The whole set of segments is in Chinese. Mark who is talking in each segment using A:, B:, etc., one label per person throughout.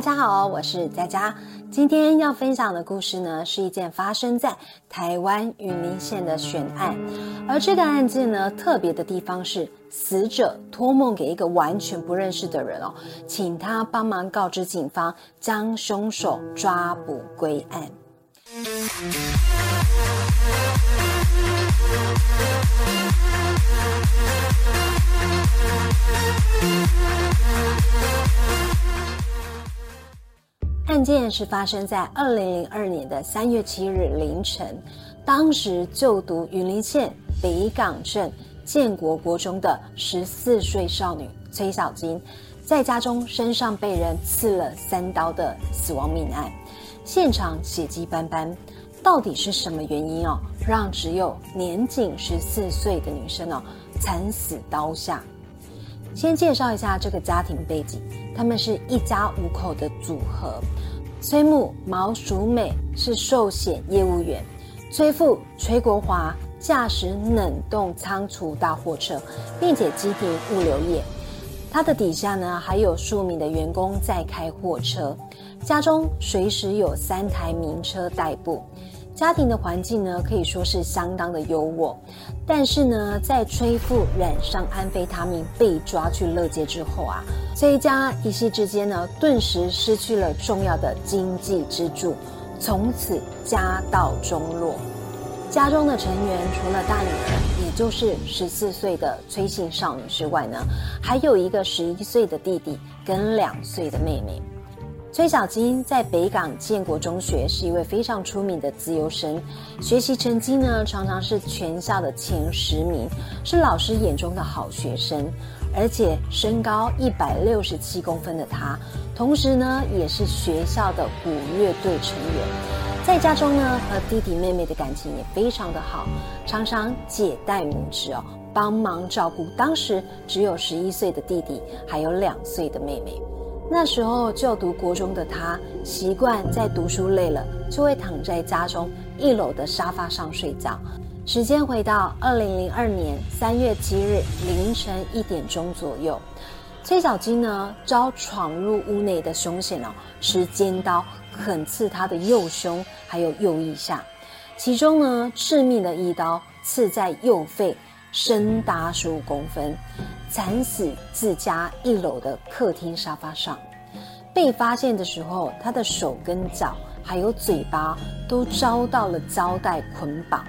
A: 大家好，我是佳佳。今天要分享的故事呢，是一件发生在台湾云林县的悬案。而这个案件呢，特别的地方是，死者托梦给一个完全不认识的人哦，请他帮忙告知警方，将凶手抓捕归案。案件是发生在二零零二年的三月七日凌晨，当时就读云林县北港镇建国国中的十四岁少女崔小金，在家中身上被人刺了三刀的死亡命案，现场血迹斑斑，到底是什么原因哦，让只有年仅十四岁的女生哦惨死刀下？先介绍一下这个家庭背景，他们是一家五口的组合。崔母毛淑美是寿险业务员，崔父崔国华驾驶冷冻仓储大货车，并且经营物流业。他的底下呢还有数名的员工在开货车，家中随时有三台名车代步。家庭的环境呢，可以说是相当的优渥，但是呢，在崔父染上安非他命被抓去乐界之后啊，崔家一夕之间呢，顿时失去了重要的经济支柱，从此家道中落。家中的成员除了大女儿，也就是十四岁的崔姓少女之外呢，还有一个十一岁的弟弟跟两岁的妹妹。崔小金在北港建国中学是一位非常出名的自由生，学习成绩呢常常是全校的前十名，是老师眼中的好学生。而且身高一百六十七公分的他，同时呢也是学校的鼓乐队成员。在家中呢和弟弟妹妹的感情也非常的好，常常姐带母职哦，帮忙照顾当时只有十一岁的弟弟，还有两岁的妹妹。那时候就读国中的他，习惯在读书累了，就会躺在家中一楼的沙发上睡觉。时间回到二零零二年三月七日凌晨一点钟左右，崔小金呢遭闯入屋内的凶险哦，持尖刀狠刺他的右胸还有右腋下，其中呢致命的一刀刺在右肺，深达十五公分。惨死自家一楼的客厅沙发上，被发现的时候，他的手跟脚还有嘴巴都遭到了胶带捆绑，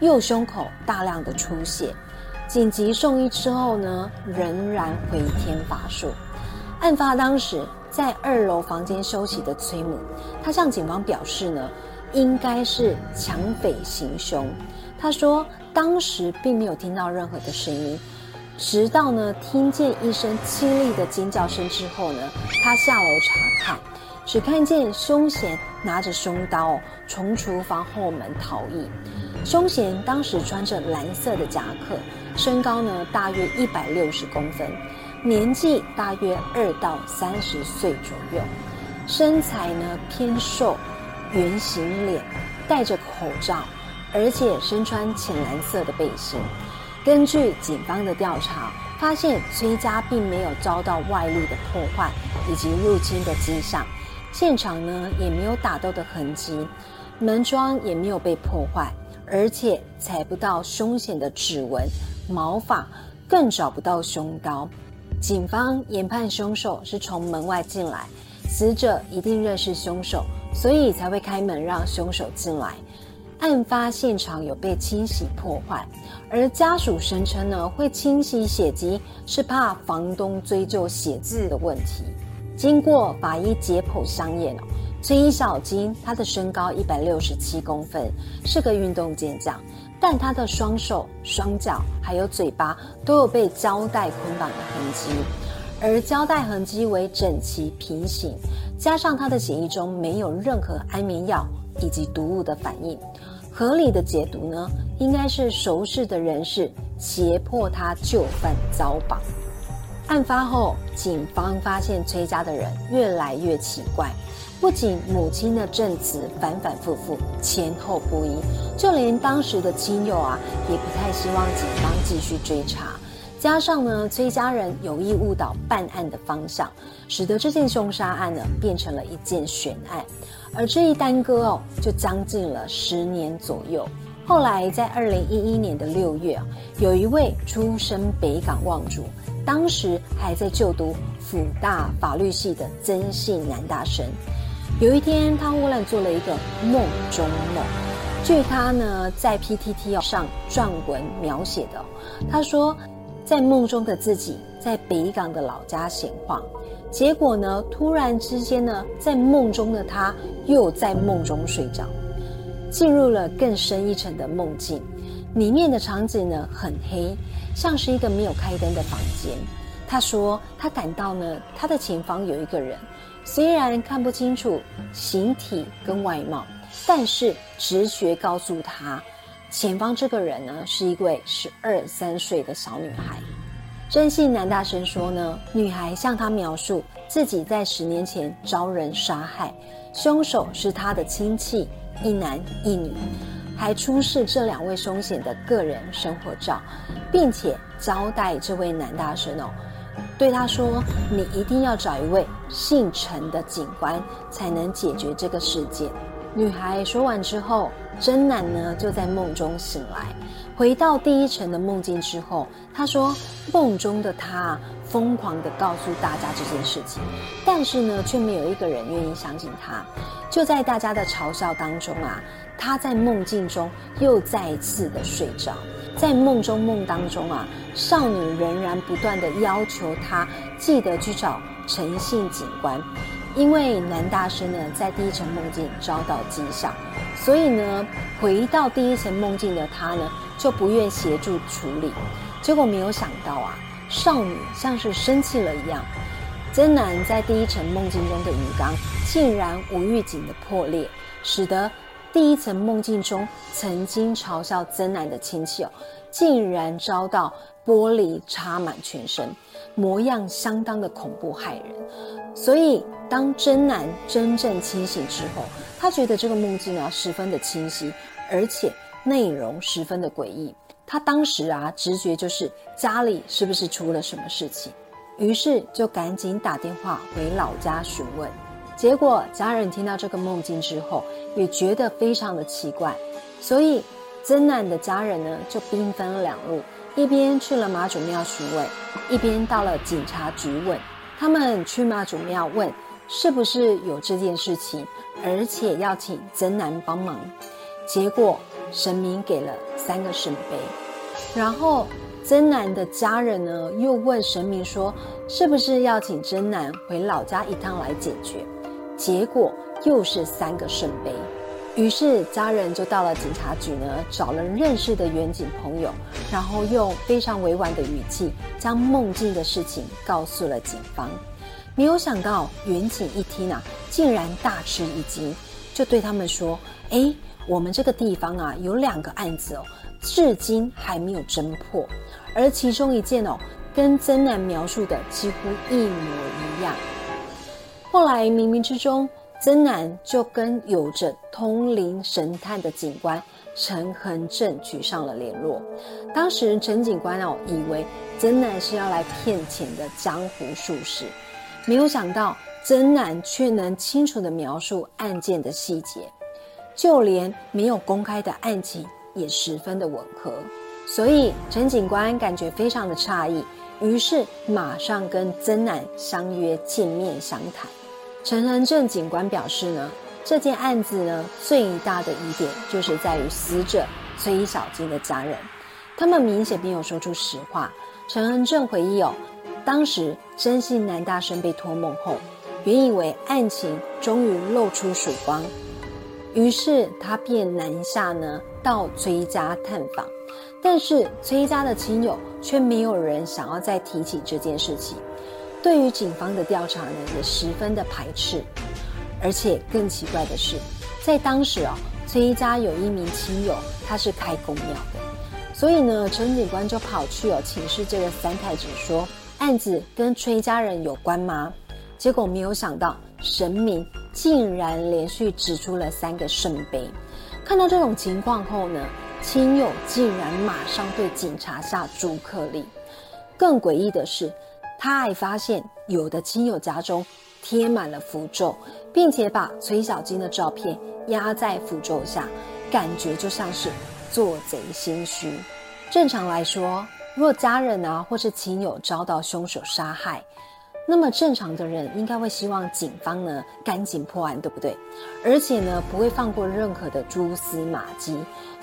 A: 右胸口大量的出血，紧急送医之后呢，仍然回天乏术。案发当时在二楼房间休息的崔母，他向警方表示呢，应该是抢匪行凶。他说当时并没有听到任何的声音。直到呢听见一声凄厉的尖叫声之后呢，他下楼查看，只看见凶嫌拿着凶刀从厨房后门逃逸。凶嫌当时穿着蓝色的夹克，身高呢大约一百六十公分，年纪大约二到三十岁左右，身材呢偏瘦，圆形脸，戴着口罩，而且身穿浅蓝色的背心。根据警方的调查，发现崔家并没有遭到外力的破坏以及入侵的迹象，现场呢也没有打斗的痕迹，门窗也没有被破坏，而且采不到凶险的指纹、毛发，更找不到凶刀。警方研判凶手是从门外进来，死者一定认识凶手，所以才会开门让凶手进来。案发现场有被清洗破坏，而家属声称呢，会清洗血迹是怕房东追究写字的问题。经过法医解剖相验哦，崔小金他的身高一百六十七公分，是个运动健将，但他的双手、双脚还有嘴巴都有被胶带捆绑的痕迹，而胶带痕迹为整齐平行，加上他的血液中没有任何安眠药以及毒物的反应。合理的解读呢，应该是熟识的人士胁迫他就范遭绑。案发后，警方发现崔家的人越来越奇怪，不仅母亲的证词反反复复、前后不一，就连当时的亲友啊，也不太希望警方继续追查。加上呢崔家人有意误导办案的方向，使得这件凶杀案呢变成了一件悬案，而这一耽搁哦就将近了十年左右。后来在二零一一年的六月，有一位出身北港望族，当时还在就读辅大法律系的曾姓男大生，有一天他忽然做了一个梦中梦，据他呢在 PTT 上撰文描写的，他说在梦中的自己在北港的老家闲晃，结果呢突然之间呢在梦中的他又在梦中睡着。进入了更深一层的梦境，里面的场景呢很黑，像是一个没有开灯的房间。他说他感到呢他的前方有一个人，虽然看不清楚形体跟外貌，但是直觉告诉他，前方这个人呢是一位十二三岁的小女孩。真信男大生说呢，女孩向他描述自己在十年前遭人杀害，凶手是他的亲戚。一男一女，还出示这两位凶险的个人生活照，并且交代这位男大生哦，对他说：“你一定要找一位姓陈的警官，才能解决这个事件。”女孩说完之后，真男呢就在梦中醒来，回到第一层的梦境之后，他说：“梦中的他疯狂的告诉大家这件事情，但是呢，却没有一个人愿意相信他。”就在大家的嘲笑当中啊，他在梦境中又再次的睡着。在梦中梦当中啊，少女仍然不断的要求他记得去找诚信警官，因为男大生呢在第一层梦境遭到讥笑，所以呢回到第一层梦境的他呢就不愿协助处理。结果没有想到啊，少女像是生气了一样。真男在第一层梦境中的鱼缸竟然无预警的破裂，使得第一层梦境中曾经嘲笑真男的亲戚哦，竟然遭到玻璃插满全身，模样相当的恐怖骇人。所以当真男真正清醒之后，他觉得这个梦境啊十分的清晰，而且内容十分的诡异。他当时啊直觉就是家里是不是出了什么事情？于是就赶紧打电话回老家询问，结果家人听到这个梦境之后，也觉得非常的奇怪，所以曾南的家人呢就兵分两路，一边去了妈祖庙询问，一边到了警察局问。他们去妈祖庙问是不是有这件事情，而且要请曾南帮忙。结果神明给了三个圣杯，然后。真南的家人呢，又问神明说：“是不是要请真南回老家一趟来解决？”结果又是三个圣杯。于是家人就到了警察局呢，找了认识的远景朋友，然后用非常委婉的语气将梦境的事情告诉了警方。没有想到远景一听啊，竟然大吃一惊，就对他们说：“哎，我们这个地方啊，有两个案子哦。”至今还没有侦破，而其中一件哦，跟曾南描述的几乎一模一样。后来冥冥之中，曾南就跟有着通灵神探的警官陈恒正举上了联络。当时陈警官哦，以为曾南是要来骗钱的江湖术士，没有想到曾南却能清楚的描述案件的细节，就连没有公开的案情。也十分的吻合，所以陈警官感觉非常的诧异，于是马上跟曾南相约见面详谈。陈恒正警官表示呢，这件案子呢最大的疑点就是在于死者崔小金的家人，他们明显没有说出实话。陈恒正回忆哦，当时真信男大生被托梦后，原以为案情终于露出曙光。于是他便南下呢，到崔家探访，但是崔家的亲友却没有人想要再提起这件事情，对于警方的调查呢，也十分的排斥。而且更奇怪的是，在当时啊，崔家有一名亲友，他是开公庙的，所以呢，陈警官就跑去哦请示这个三太子说，案子跟崔家人有关吗？结果没有想到神明。竟然连续指出了三个圣杯，看到这种情况后呢，亲友竟然马上对警察下逐客令。更诡异的是，他还发现有的亲友家中贴满了符咒，并且把崔小金的照片压在符咒下，感觉就像是做贼心虚。正常来说，若家人啊或是亲友遭到凶手杀害，那么正常的人应该会希望警方呢赶紧破案，对不对？而且呢不会放过任何的蛛丝马迹，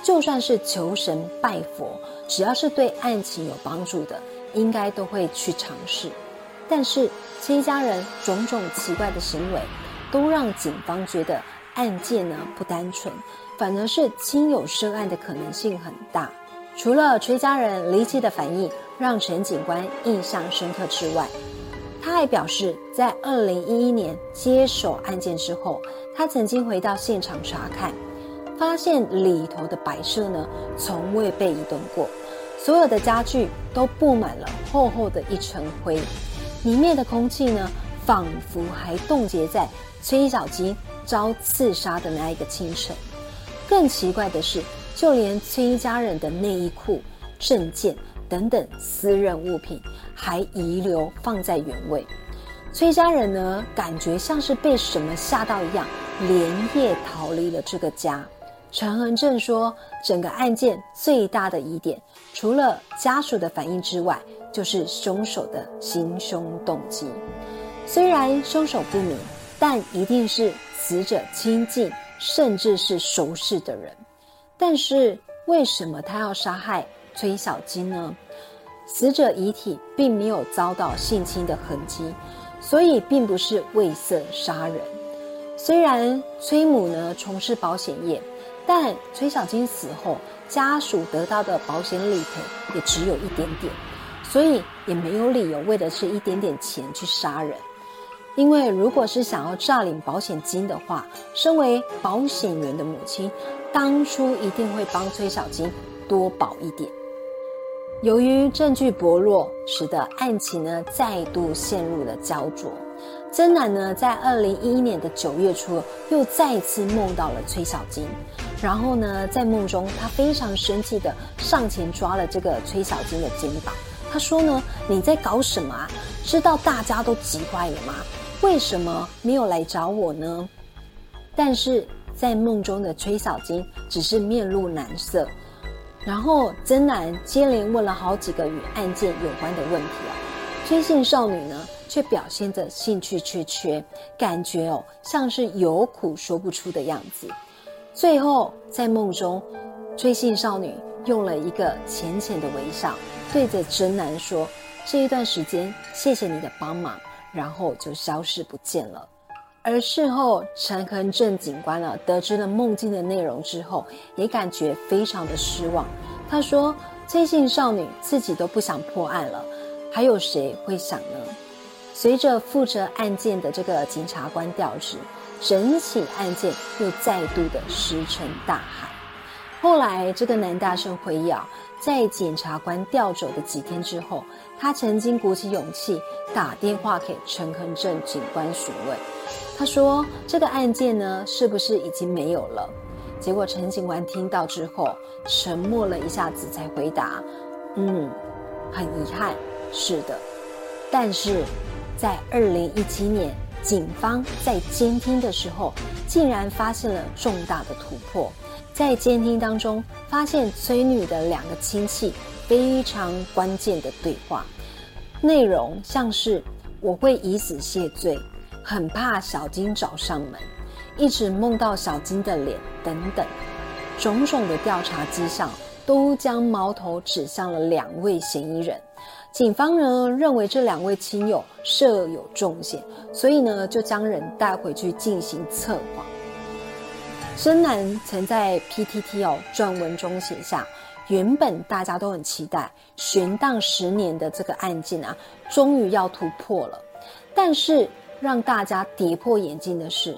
A: 就算是求神拜佛，只要是对案情有帮助的，应该都会去尝试。但是这一家人种种奇怪的行为，都让警方觉得案件呢不单纯，反而是亲友涉案的可能性很大。除了崔家人离奇的反应让陈警官印象深刻之外，他还表示，在二零一一年接手案件之后，他曾经回到现场查看，发现里头的摆设呢从未被移动过，所有的家具都布满了厚厚的一层灰，里面的空气呢仿佛还冻结在崔小金遭刺杀的那一个清晨。更奇怪的是，就连崔家人的内衣裤、证件。等等私人物品还遗留放在原位，崔家人呢感觉像是被什么吓到一样，连夜逃离了这个家。陈恒正说，整个案件最大的疑点，除了家属的反应之外，就是凶手的行凶动机。虽然凶手不明，但一定是死者亲近甚至是熟识的人。但是为什么他要杀害？崔小金呢？死者遗体并没有遭到性侵的痕迹，所以并不是为色杀人。虽然崔母呢从事保险业，但崔小金死后，家属得到的保险理赔也只有一点点，所以也没有理由为了这一点点钱去杀人。因为如果是想要诈领保险金的话，身为保险员的母亲，当初一定会帮崔小金多保一点。由于证据薄弱，使得案情呢再度陷入了焦灼。曾南呢在二零一一年的九月初又再次梦到了崔小金，然后呢在梦中他非常生气的上前抓了这个崔小金的肩膀，他说呢你在搞什么啊？知道大家都急坏了吗？为什么没有来找我呢？但是在梦中的崔小金只是面露难色。然后曾南接连问了好几个与案件有关的问题啊，崔姓少女呢却表现着兴趣缺缺，感觉哦像是有苦说不出的样子。最后在梦中，崔姓少女用了一个浅浅的微笑，对着曾南说：“这一段时间谢谢你的帮忙。”然后就消失不见了。而事后，陈恒正警官呢，得知了梦境的内容之后，也感觉非常的失望。他说：“崔姓少女自己都不想破案了，还有谁会想呢？”随着负责案件的这个检察官调职，整起案件又再度的石沉大海。后来，这个男大生回忆啊，在检察官调走的几天之后，他曾经鼓起勇气打电话给陈恒正警官询问。他说：“这个案件呢，是不是已经没有了？”结果陈警官听到之后，沉默了一下子，才回答：“嗯，很遗憾，是的。但是，在二零一七年，警方在监听的时候，竟然发现了重大的突破。在监听当中，发现崔女的两个亲戚非常关键的对话，内容像是‘我会以死谢罪’。”很怕小金找上门，一直梦到小金的脸等等，种种的调查迹象都将矛头指向了两位嫌疑人。警方呢认为这两位亲友设有重嫌，所以呢就将人带回去进行测谎。深南曾在 PTT 哦撰文中写下，原本大家都很期待悬档十年的这个案件啊，终于要突破了，但是。让大家跌破眼镜的是，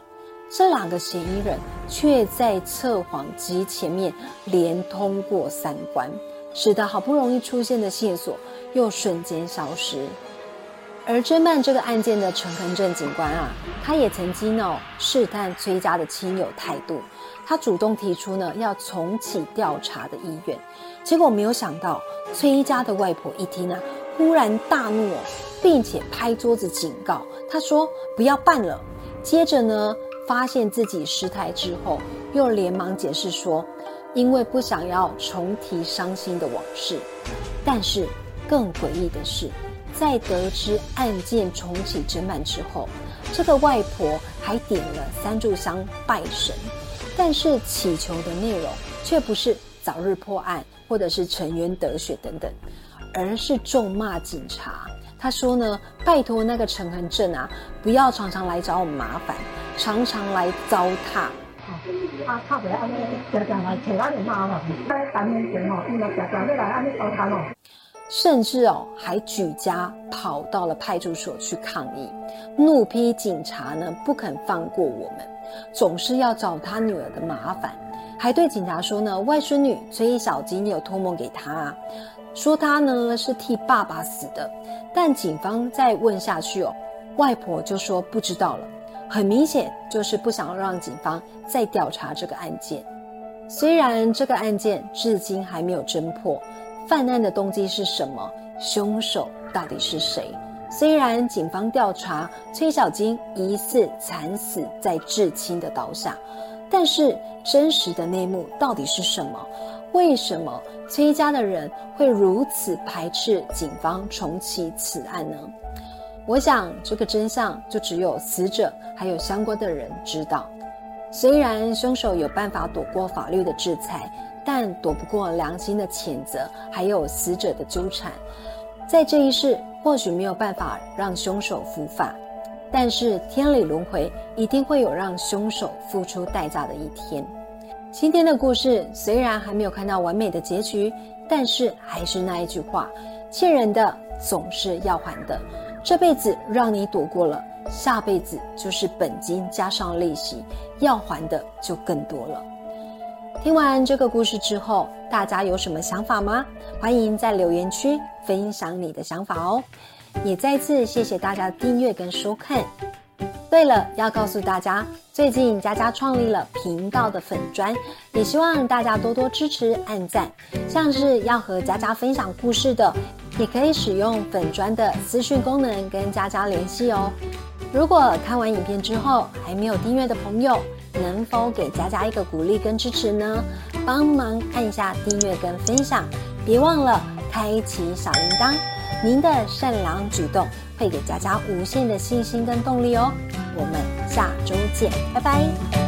A: 这两个嫌疑人却在测谎机前面连通过三关，使得好不容易出现的线索又瞬间消失。而侦办这个案件的陈恒正警官啊，他也曾经呢试探崔家的亲友态度，他主动提出呢要重启调查的意愿，结果没有想到崔家的外婆一听呢。忽然大怒，并且拍桌子警告他说：“不要办了。”接着呢，发现自己失态之后，又连忙解释说：“因为不想要重提伤心的往事。”但是更诡异的是，在得知案件重启侦办之后，这个外婆还点了三炷香拜神，但是祈求的内容却不是早日破案，或者是沉冤得雪等等，而是咒骂警察。他说呢，拜托那个陈恒正啊，不要常常来找我们麻烦，常常来糟蹋。甚至哦，还举家跑到了派出所去抗议，怒批警察呢不肯放过我们，总是要找他女儿的麻烦，还对警察说呢，外孙女崔小金有托梦给他，说他呢是替爸爸死的。但警方再问下去哦，外婆就说不知道了，很明显就是不想让警方再调查这个案件。虽然这个案件至今还没有侦破。犯案的动机是什么？凶手到底是谁？虽然警方调查崔小金疑似惨死在至亲的刀下，但是真实的内幕到底是什么？为什么崔家的人会如此排斥警方重启此案呢？我想这个真相就只有死者还有相关的人知道。虽然凶手有办法躲过法律的制裁。但躲不过良心的谴责，还有死者的纠缠。在这一世，或许没有办法让凶手伏法，但是天理轮回，一定会有让凶手付出代价的一天。今天的故事虽然还没有看到完美的结局，但是还是那一句话：欠人的总是要还的。这辈子让你躲过了，下辈子就是本金加上利息，要还的就更多了。听完这个故事之后，大家有什么想法吗？欢迎在留言区分享你的想法哦。也再次谢谢大家的订阅跟收看。对了，要告诉大家，最近佳佳创立了频道的粉砖，也希望大家多多支持、按赞。像是要和佳佳分享故事的，也可以使用粉砖的私讯功能跟佳佳联系哦。如果看完影片之后还没有订阅的朋友，能否给佳佳一个鼓励跟支持呢？帮忙按下订阅跟分享，别忘了开启小铃铛。您的善良举动会给佳佳无限的信心跟动力哦。我们下周见，拜拜。